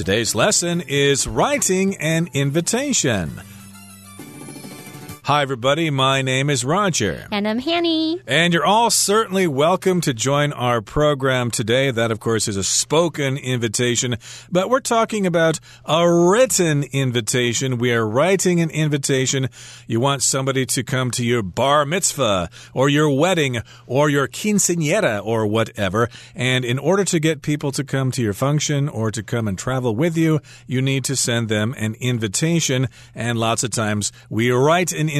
Today's lesson is writing an invitation. Hi, everybody. My name is Roger. And I'm Hanny. And you're all certainly welcome to join our program today. That, of course, is a spoken invitation, but we're talking about a written invitation. We are writing an invitation. You want somebody to come to your bar mitzvah or your wedding or your quinceanera or whatever. And in order to get people to come to your function or to come and travel with you, you need to send them an invitation. And lots of times we write an invitation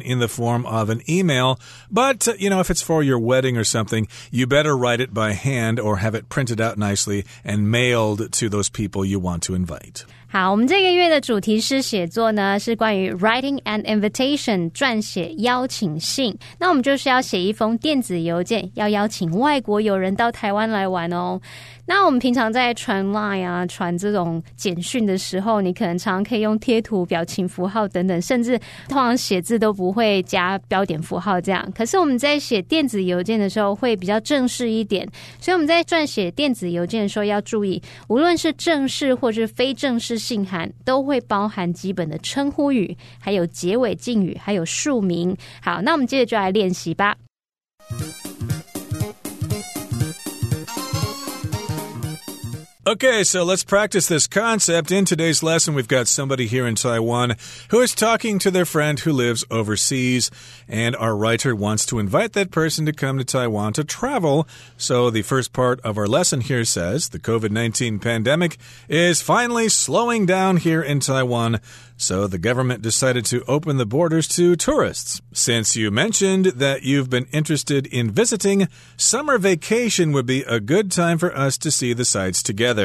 in the form of an email. But, uh, you know, if it's for your wedding or something, you better write it by hand or have it printed out nicely and mailed to those people you want to invite. 好，我们这个月的主题是写作呢，是关于 writing an invitation，撰写邀请信。那我们就是要写一封电子邮件，要邀请外国友人到台湾来玩哦。那我们平常在传 line 啊、传这种简讯的时候，你可能常常可以用贴图、表情符号等等，甚至通常写字都不会加标点符号这样。可是我们在写电子邮件的时候会比较正式一点，所以我们在撰写电子邮件的时候要注意，无论是正式或是非正式信函，都会包含基本的称呼语，还有结尾敬语，还有署名。好，那我们接着就来练习吧。Okay, so let's practice this concept. In today's lesson, we've got somebody here in Taiwan who is talking to their friend who lives overseas, and our writer wants to invite that person to come to Taiwan to travel. So, the first part of our lesson here says the COVID 19 pandemic is finally slowing down here in Taiwan. So the government decided to open the borders to tourists. Since you mentioned that you've been interested in visiting, summer vacation would be a good time for us to see the sights together.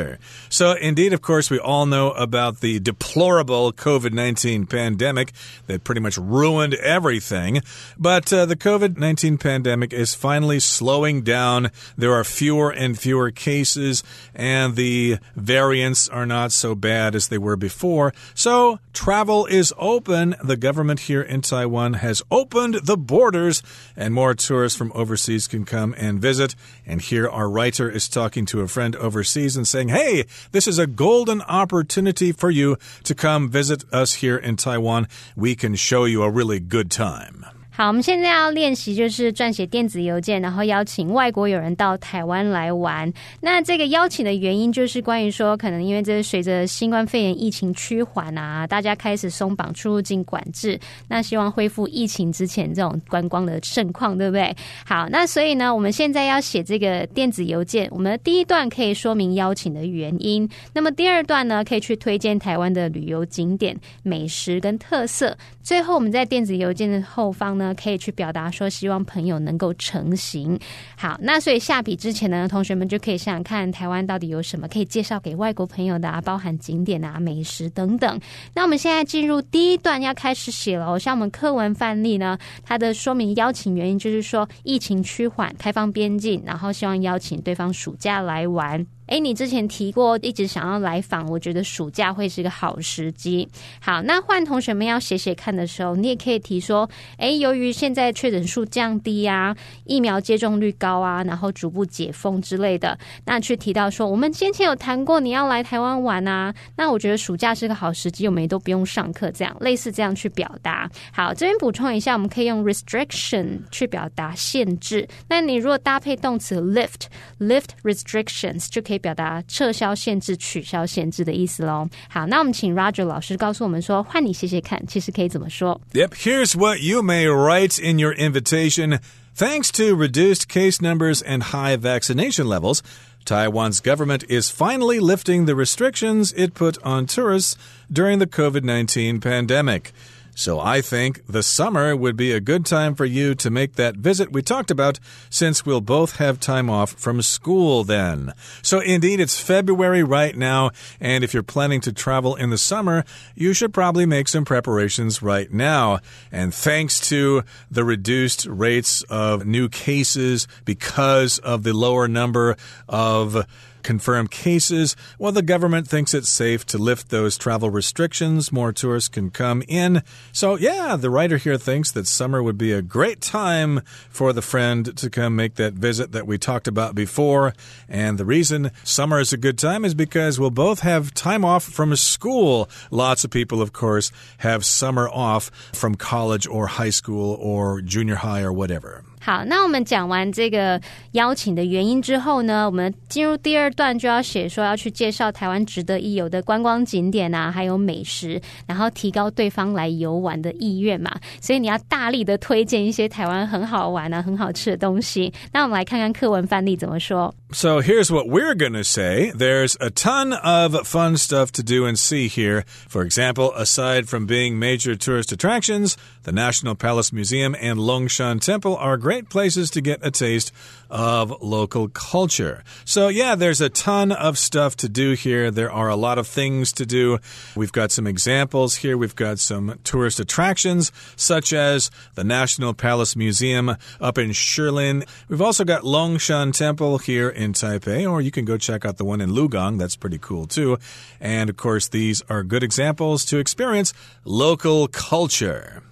So, indeed, of course, we all know about the deplorable COVID 19 pandemic that pretty much ruined everything. But uh, the COVID 19 pandemic is finally slowing down. There are fewer and fewer cases, and the variants are not so bad as they were before. So, Travel is open. The government here in Taiwan has opened the borders, and more tourists from overseas can come and visit. And here, our writer is talking to a friend overseas and saying, Hey, this is a golden opportunity for you to come visit us here in Taiwan. We can show you a really good time. 好，我们现在要练习就是撰写电子邮件，然后邀请外国友人到台湾来玩。那这个邀请的原因就是关于说，可能因为这随着新冠肺炎疫情趋缓啊，大家开始松绑出入境管制，那希望恢复疫情之前这种观光的盛况，对不对？好，那所以呢，我们现在要写这个电子邮件，我们的第一段可以说明邀请的原因，那么第二段呢，可以去推荐台湾的旅游景点、美食跟特色。最后，我们在电子邮件的后方呢。呢，可以去表达说希望朋友能够成行。好，那所以下笔之前呢，同学们就可以想想看，台湾到底有什么可以介绍给外国朋友的啊，包含景点啊、美食等等。那我们现在进入第一段要开始写了，像我们课文范例呢，它的说明邀请原因就是说疫情趋缓，开放边境，然后希望邀请对方暑假来玩。哎，你之前提过一直想要来访，我觉得暑假会是一个好时机。好，那换同学们要写写看的时候，你也可以提说，哎，由于现在确诊数降低啊，疫苗接种率高啊，然后逐步解封之类的，那去提到说，我们先前有谈过你要来台湾玩啊，那我觉得暑假是个好时机，我们都不用上课，这样类似这样去表达。好，这边补充一下，我们可以用 restriction 去表达限制。那你如果搭配动词 lift，lift restrictions 就可以。可以表达撤销限制、取消限制的意思喽。好，那我们请 Roger 老师告诉我们说，换你写写看，其实可以怎么说？Yep, here's what you may write in your invitation. Thanks to reduced case numbers and high vaccination levels, Taiwan's government is finally lifting the restrictions it put on tourists during the COVID 19 pandemic. So I think the summer would be a good time for you to make that visit we talked about since we'll both have time off from school then. So indeed, it's February right now, and if you're planning to travel in the summer, you should probably make some preparations right now. And thanks to the reduced rates of new cases because of the lower number of confirmed cases, well, the government thinks it's safe to lift those travel restrictions. More tourists can come in. So, yeah, the writer here thinks that summer would be a great time for the friend to come make that visit that we talked about before. And the reason summer is a good time is because we'll both have time off from school. Lots of people, of course, have summer off from college or high school or junior high or whatever. 好，那我们讲完这个邀请的原因之后呢，我们进入第二段就要写说要去介绍台湾值得一游的观光景点啊，还有美食，然后提高对方来游玩的意愿嘛。所以你要大力的推荐一些台湾很好玩啊、很好吃的东西。那我们来看看课文范例怎么说。So here's what we're gonna say. There's a ton of fun stuff to do and see here. For example, aside from being major tourist attractions, the National Palace Museum and Longshan Temple are great great places to get a taste of local culture. So, yeah, there's a ton of stuff to do here. There are a lot of things to do. We've got some examples here. We've got some tourist attractions, such as the National Palace Museum up in Shilin. We've also got Longshan Temple here in Taipei, or you can go check out the one in Lukang. That's pretty cool, too. And, of course, these are good examples to experience local culture.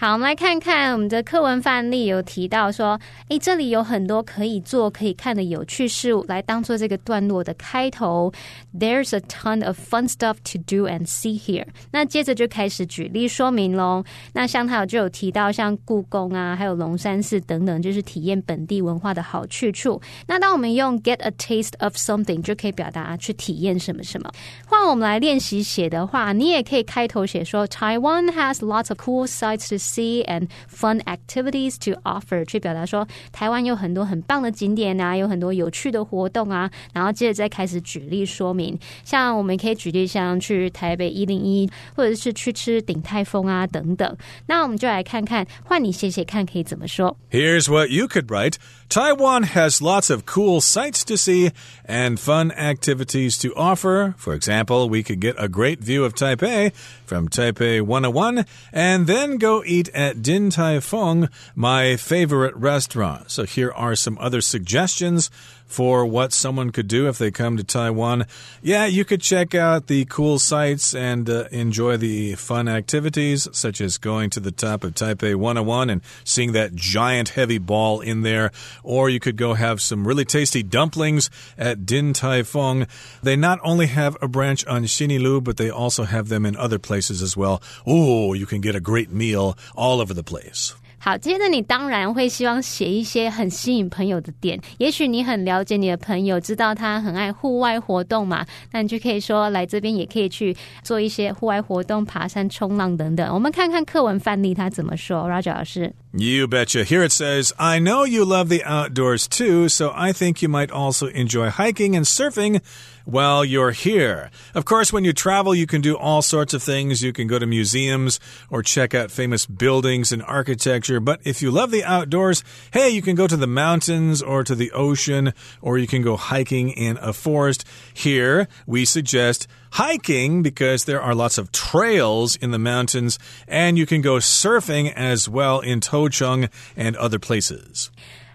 好，我们来看看我们的课文范例，有提到说，诶，这里有很多可以做、可以看的有趣事物，来当做这个段落的开头。There's a ton of fun stuff to do and see here。那接着就开始举例说明喽。那像他有就有提到，像故宫啊，还有龙山寺等等，就是体验本地文化的好去处。那当我们用 get a taste of something 就可以表达去体验什么什么。换我们来练习写的话，你也可以开头写说，Taiwan has lots of cool sites to see and fun activities to offer，去表达说台湾有很多很棒的景点啊，有很多有趣的活动啊。然后接着再开始举例说明，像我们可以举例像去台北一零一，或者是去吃鼎泰丰啊等等。那我们就来看看，换你写写看可以怎么说。Here's what you could write. Taiwan has lots of cool sights to see and fun activities to offer. For example, we could get a great view of Taipei from Taipei 101 and then go eat at Din Tai Fung, my favorite restaurant. So here are some other suggestions for what someone could do if they come to Taiwan. Yeah, you could check out the cool sights and uh, enjoy the fun activities, such as going to the top of Taipei 101 and seeing that giant heavy ball in there. Or you could go have some really tasty dumplings at Din Tai Fung. They not only have a branch on Xinyi Lu, but they also have them in other places as well. Oh, you can get a great meal all over the place. 好，接着你当然会希望写一些很吸引朋友的点。也许你很了解你的朋友，知道他很爱户外活动嘛，那你就可以说来这边也可以去做一些户外活动，爬山、冲浪等等。我们看看课文范例他怎么说，Roger 老师。You betcha. Here it says, I know you love the outdoors too, so I think you might also enjoy hiking and surfing while you're here. Of course, when you travel, you can do all sorts of things. You can go to museums or check out famous buildings and architecture. But if you love the outdoors, hey, you can go to the mountains or to the ocean, or you can go hiking in a forest. Here, we suggest hiking because there are lots of trails in the mountains, and you can go surfing as well in Toucheng and other places.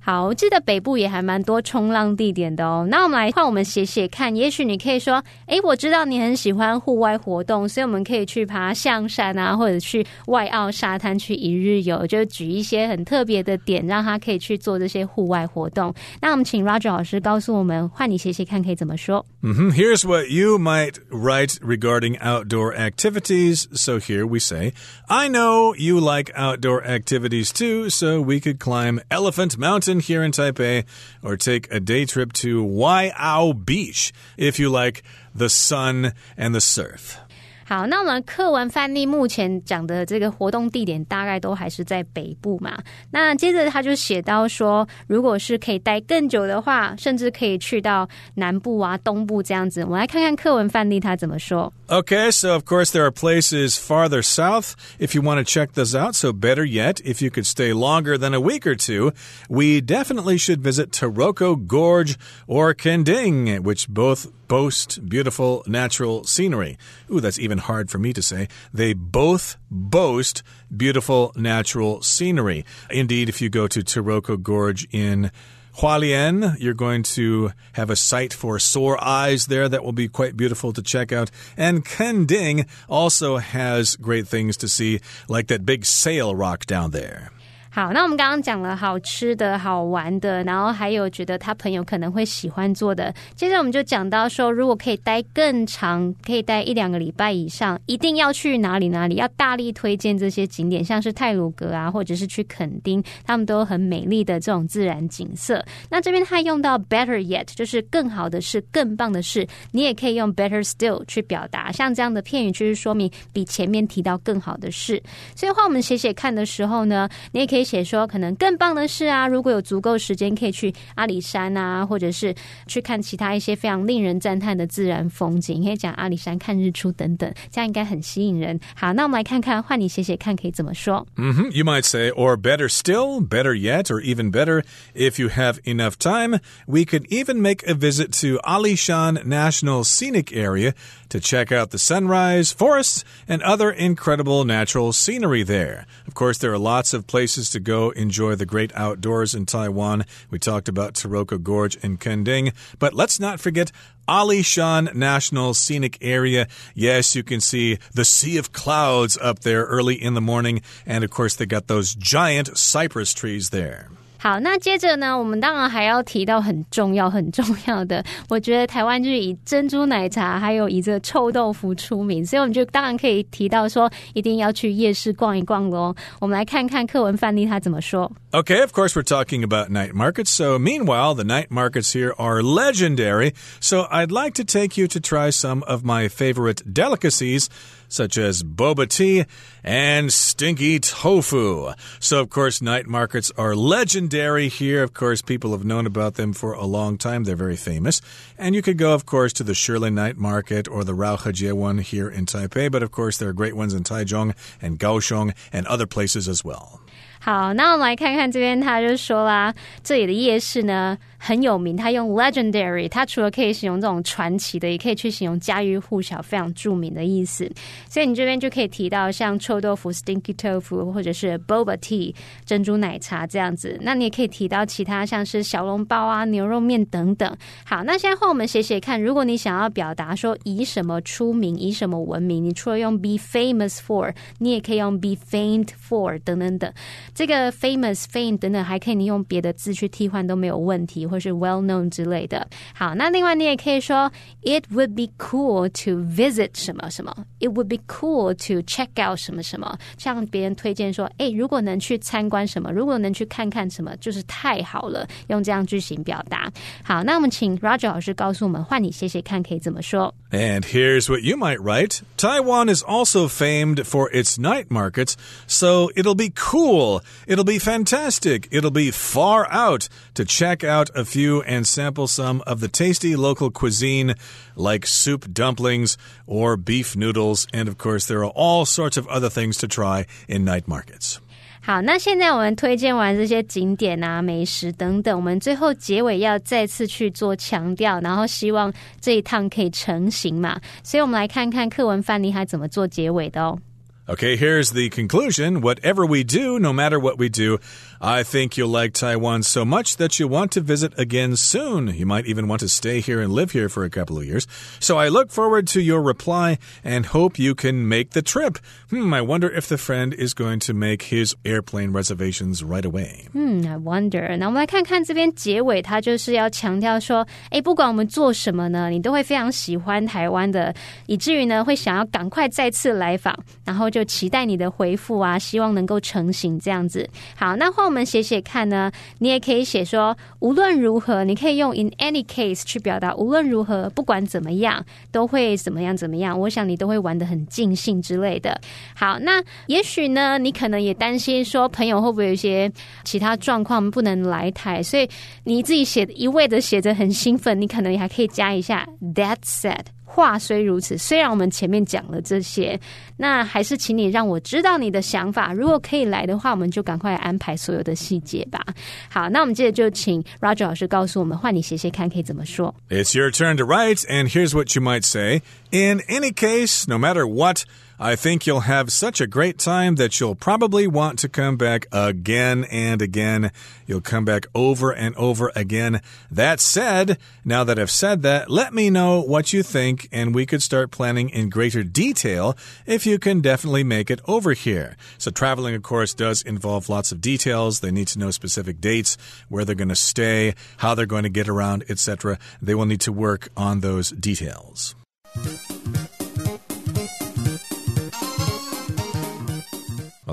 好，记得北部也还蛮多冲浪地点的哦。那我们来换我们写写看，也许你可以说：“诶，我知道你很喜欢户外活动，所以我们可以去爬象山啊，或者去外澳沙滩去一日游。”就举一些很特别的点，让他可以去做这些户外活动。那我们请 Roger 老师告诉我们，换你写写看可以怎么说。Mm -hmm. Here's what you might write regarding outdoor activities. So here we say, I know you like outdoor activities too, so we could climb Elephant Mountain here in Taipei, or take a day trip to Waiao Beach if you like the sun and the surf. 好，那我们课文范例目前讲的这个活动地点大概都还是在北部嘛。那接着他就写到说，如果是可以待更久的话，甚至可以去到南部啊、东部这样子。我们来看看课文范例他怎么说。Okay, so of course there are places farther south if you want to check those out. So better yet, if you could stay longer than a week or two, we definitely should visit Taroko Gorge or Kending, which both boast beautiful natural scenery. Ooh, that's even hard for me to say. They both boast beautiful natural scenery. Indeed, if you go to Taroko Gorge in Hualien, you're going to have a sight for sore eyes there that will be quite beautiful to check out. And Kending also has great things to see, like that big sail rock down there. 好，那我们刚刚讲了好吃的、好玩的，然后还有觉得他朋友可能会喜欢做的。接着我们就讲到说，如果可以待更长，可以待一两个礼拜以上，一定要去哪里哪里，要大力推荐这些景点，像是泰鲁格啊，或者是去垦丁，他们都很美丽的这种自然景色。那这边他用到 better yet，就是更好的是、更棒的是，你也可以用 better still 去表达，像这样的片语就是说明比前面提到更好的事。所以话我们写写看的时候呢，你也可以。威胁说，可能更棒的是啊，如果有足够时间，可以去阿里山啊，或者是去看其他一些非常令人赞叹的自然风景，可以讲阿里山看日出等等，这样应该很吸引人。好，那我们来看看，换你写写看可以怎么说。嗯哼，You might say, or better still, better yet, or even better, if you have enough time, we could even make a visit to Alishan National Scenic Area to check out the sunrise, forests, and other incredible natural scenery there. Of course, there are lots of places to go enjoy the great outdoors in Taiwan. We talked about Taroko Gorge and Kending, but let's not forget Alishan National Scenic Area. Yes, you can see the sea of clouds up there early in the morning, and of course, they got those giant cypress trees there. 好，那接着呢，我们当然还要提到很重要、很重要的。我觉得台湾就是以珍珠奶茶还有以这臭豆腐出名，所以我们就当然可以提到说，一定要去夜市逛一逛喽。我们来看看课文范例他怎么说。Okay, of course, we're talking about night markets. So, meanwhile, the night markets here are legendary. So, I'd like to take you to try some of my favorite delicacies such as boba tea and stinky tofu. So, of course, night markets are legendary here. Of course, people have known about them for a long time. They're very famous. And you could go, of course, to the Shilin Night Market or the Raohejie one here in Taipei. But, of course, there are great ones in Taichung and Kaohsiung and other places as well. 好，那我们来看看这边，他就说啦，这里的夜市呢。很有名，他用 legendary，它除了可以形容这种传奇的，也可以去形容家喻户晓、非常著名的意思。所以你这边就可以提到像臭豆腐 （stinky tofu） 或者是 boba tea（ 珍珠奶茶）这样子。那你也可以提到其他像是小笼包啊、牛肉面等等。好，那现在换我们写写看，如果你想要表达说以什么出名、以什么闻名，你除了用 be famous for，你也可以用 be famed for 等等等。这个 famous、famed 等等，还可以你用别的字去替换都没有问题。或是 well known 之类的。好，那另外你也可以说，It would be cool to visit 什么什么，It would be cool to check out 什么什么，向别人推荐说，哎，如果能去参观什么，如果能去看看什么，就是太好了。用这样句型表达。好，那我们请 Roger 老师告诉我们，换你写写看可以怎么说。And here's what you might write Taiwan is also famed for its night markets, so it'll be cool, it'll be fantastic, it'll be far out to check out a few and sample some of the tasty local cuisine like soup dumplings or beef noodles. And of course, there are all sorts of other things to try in night markets. 好，那现在我们推荐完这些景点啊、美食等等，我们最后结尾要再次去做强调，然后希望这一趟可以成型嘛。所以我们来看看课文范例还怎么做结尾的哦。Okay, here's the conclusion. Whatever we do, no matter what we do, I think you'll like Taiwan so much that you'll want to visit again soon. You might even want to stay here and live here for a couple of years. So I look forward to your reply and hope you can make the trip. Hmm, I wonder if the friend is going to make his airplane reservations right away. Hmm, I wonder. 那我们来看看这边结尾，他就是要强调说，哎，不管我们做什么呢，你都会非常喜欢台湾的，以至于呢会想要赶快再次来访，然后就期待你的回复啊，希望能够成型这样子。好，那换我 们写写看呢？你也可以写说，无论如何，你可以用 in any case 去表达，无论如何，不管怎么样，都会怎么样怎么样。我想你都会玩的很尽兴之类的。好，那也许呢，你可能也担心说，朋友会不会有一些其他状况不能来台，所以你自己写一味的写着很兴奋，你可能还可以加一下 that said。话虽如此，虽然我们前面讲了这些，那还是请你让我知道你的想法。如果可以来的话，我们就赶快安排所有的细节吧。好，那我们接着就请 Roger 老师告诉我们，换你写写看可以怎么说。It's your turn to write, and here's what you might say. In any case, no matter what. I think you'll have such a great time that you'll probably want to come back again and again. You'll come back over and over again. That said, now that I've said that, let me know what you think, and we could start planning in greater detail if you can definitely make it over here. So, traveling, of course, does involve lots of details. They need to know specific dates, where they're going to stay, how they're going to get around, etc. They will need to work on those details.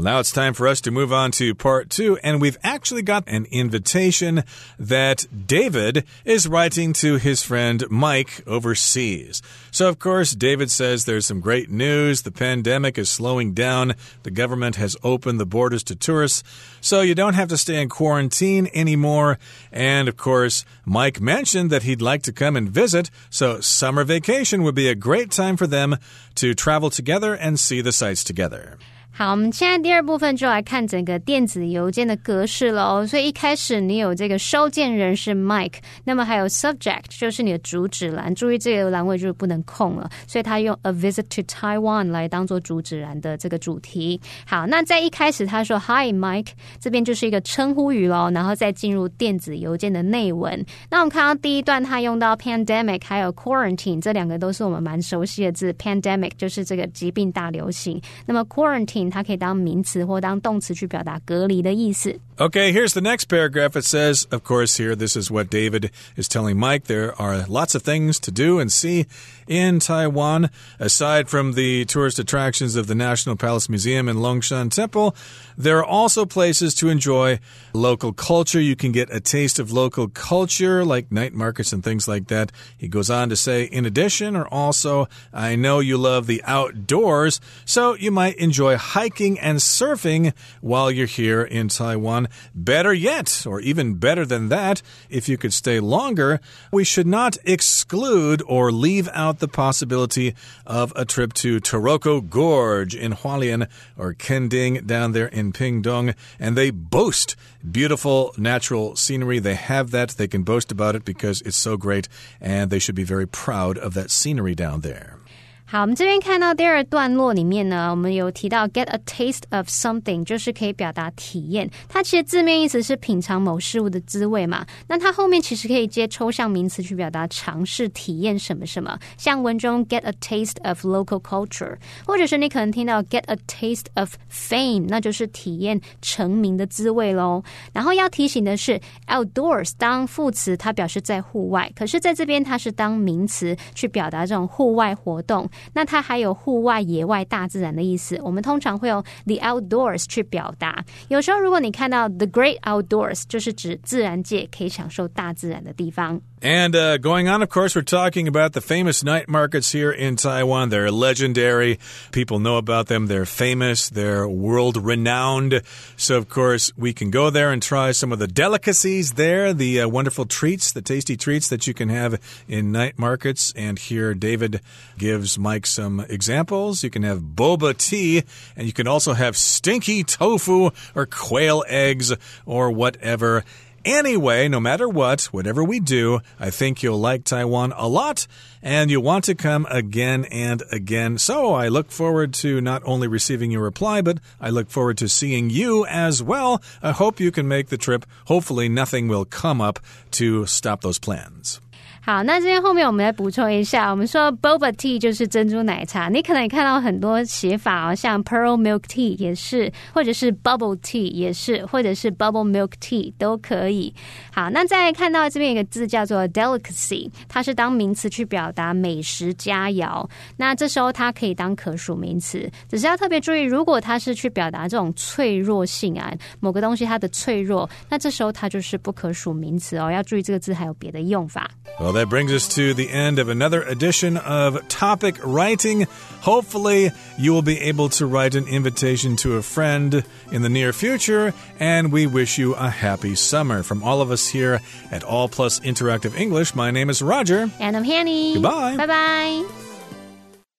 Well, now it's time for us to move on to part two, and we've actually got an invitation that David is writing to his friend Mike overseas. So, of course, David says there's some great news. The pandemic is slowing down, the government has opened the borders to tourists, so you don't have to stay in quarantine anymore. And, of course, Mike mentioned that he'd like to come and visit, so summer vacation would be a great time for them to travel together and see the sights together. 好，我们现在第二部分就来看整个电子邮件的格式喽。所以一开始你有这个收件人是 Mike，那么还有 subject 就是你的主旨栏，注意这个栏位就是不能空了，所以他用 a visit to Taiwan 来当做主旨栏的这个主题。好，那在一开始他说 Hi Mike，这边就是一个称呼语喽，然后再进入电子邮件的内文。那我们看到第一段他用到 pandemic 还有 quarantine 这两个都是我们蛮熟悉的字，pandemic 就是这个疾病大流行，那么 quarantine 它可以当名词或当动词去表达隔离的意思。Okay, here's the next paragraph. It says, of course, here, this is what David is telling Mike. There are lots of things to do and see in Taiwan. Aside from the tourist attractions of the National Palace Museum and Longshan Temple, there are also places to enjoy local culture. You can get a taste of local culture, like night markets and things like that. He goes on to say, in addition, or also, I know you love the outdoors, so you might enjoy hiking and surfing while you're here in Taiwan. Better yet, or even better than that, if you could stay longer, we should not exclude or leave out the possibility of a trip to Taroko Gorge in Hualien or Kending down there in Pingdong. And they boast beautiful natural scenery. They have that. They can boast about it because it's so great, and they should be very proud of that scenery down there. 好，我们这边看到第二段落里面呢，我们有提到 get a taste of something，就是可以表达体验。它其实字面意思是品尝某事物的滋味嘛。那它后面其实可以接抽象名词去表达尝试、体验什么什么。像文中 get a taste of local culture，或者是你可能听到 get a taste of fame，那就是体验成名的滋味喽。然后要提醒的是，outdoors 当副词，它表示在户外，可是在这边它是当名词去表达这种户外活动。那它还有户外、野外、大自然的意思。我们通常会用 the outdoors 去表达。有时候，如果你看到 the great outdoors，就是指自然界可以享受大自然的地方。And uh, going on, of course, we're talking about the famous night markets here in Taiwan. They're legendary. People know about them. They're famous. They're world renowned. So, of course, we can go there and try some of the delicacies there, the uh, wonderful treats, the tasty treats that you can have in night markets. And here, David gives Mike some examples. You can have boba tea, and you can also have stinky tofu or quail eggs or whatever. Anyway, no matter what, whatever we do, I think you'll like Taiwan a lot and you'll want to come again and again. So I look forward to not only receiving your reply, but I look forward to seeing you as well. I hope you can make the trip. Hopefully, nothing will come up to stop those plans. 好，那这边后面我们来补充一下，我们说 boba tea 就是珍珠奶茶，你可能也看到很多写法哦，像 pearl milk tea 也是，或者是 bubble tea 也是，或者是 bubble milk tea 都可以。好，那再看到这边一个字叫做 delicacy，它是当名词去表达美食佳肴，那这时候它可以当可数名词，只是要特别注意，如果它是去表达这种脆弱性啊，某个东西它的脆弱，那这时候它就是不可数名词哦，要注意这个字还有别的用法。Well, that brings us to the end of another edition of Topic Writing. Hopefully, you will be able to write an invitation to a friend in the near future, and we wish you a happy summer. From all of us here at All Plus Interactive English, my name is Roger. And I'm Hanny. Goodbye. Bye bye.